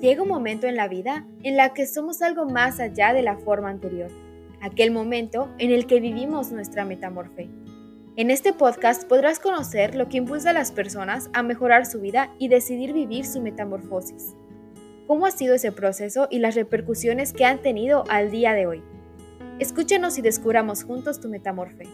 llega un momento en la vida en la que somos algo más allá de la forma anterior, aquel momento en el que vivimos nuestra metamorfe. En este podcast podrás conocer lo que impulsa a las personas a mejorar su vida y decidir vivir su metamorfosis. ¿Cómo ha sido ese proceso y las repercusiones que han tenido al día de hoy? Escúchanos y descubramos juntos tu metamorfe.